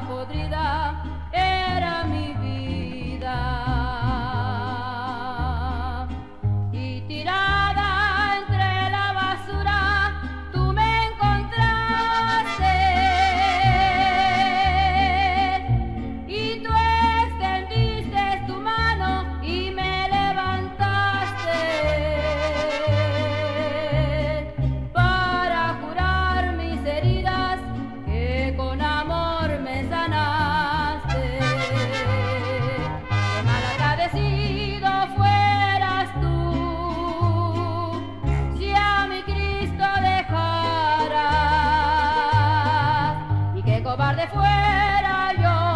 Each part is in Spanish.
podrida. fuera yo.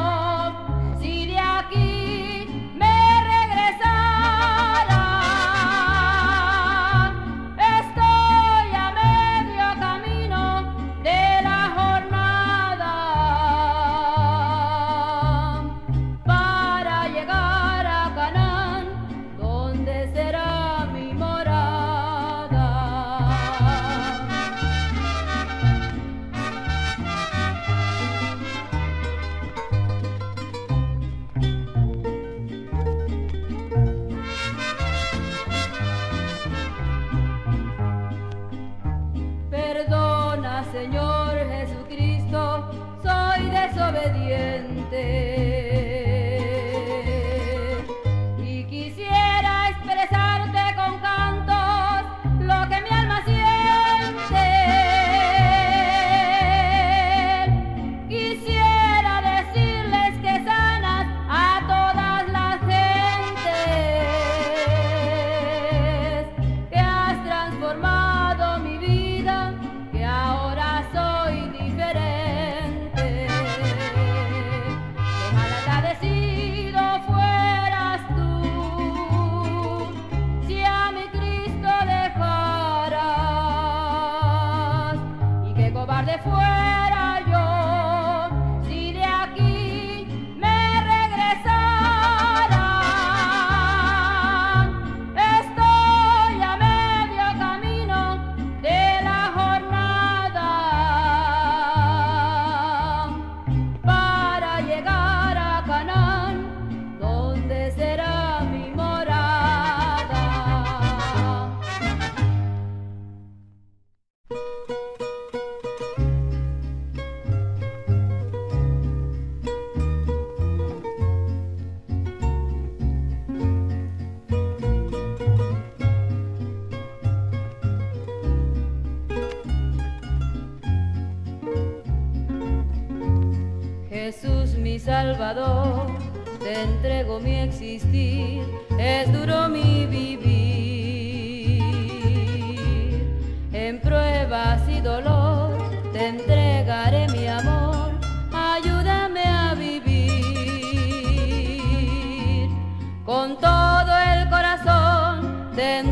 te entrego mi existir, es duro mi vivir. En pruebas y dolor te entregaré mi amor, ayúdame a vivir. Con todo el corazón te entregaré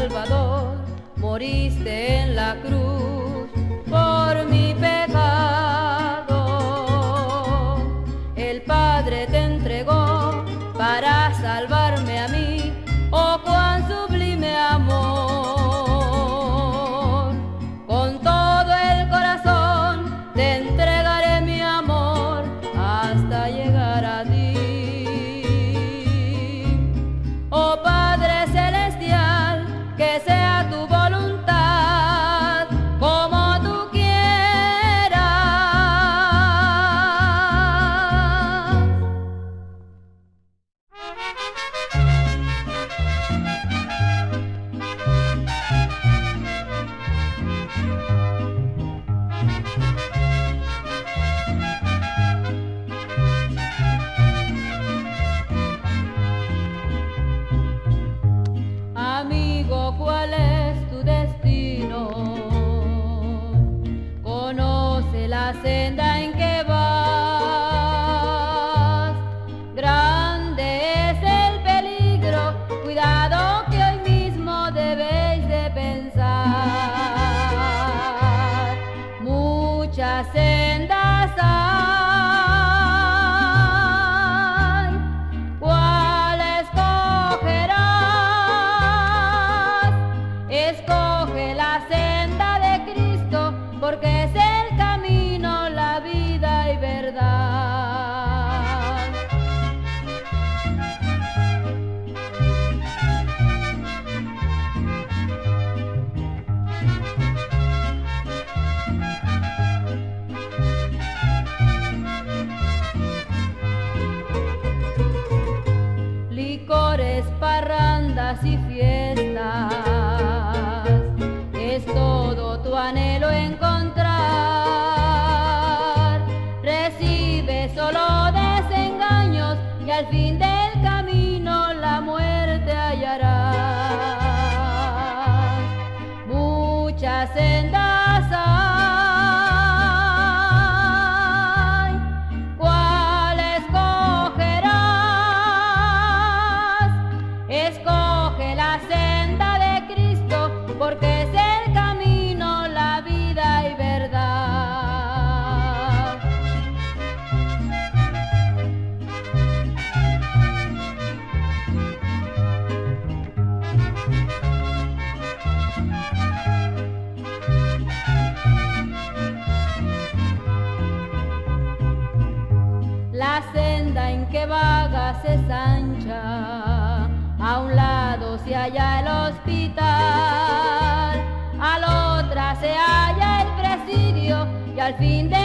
Salvador, moriste en la cruz por mi pecado. El Padre te entregó para salvarme a mí. senda danzas y fiestas. Es todo tu anhelo encontrar. Recibe solo desengaños y al fin del camino la muerte hallarás. Muchas sendas porque es el camino, la vida y verdad. La senda en que vagas es ancha, a un lado se halla el hospital, al fin de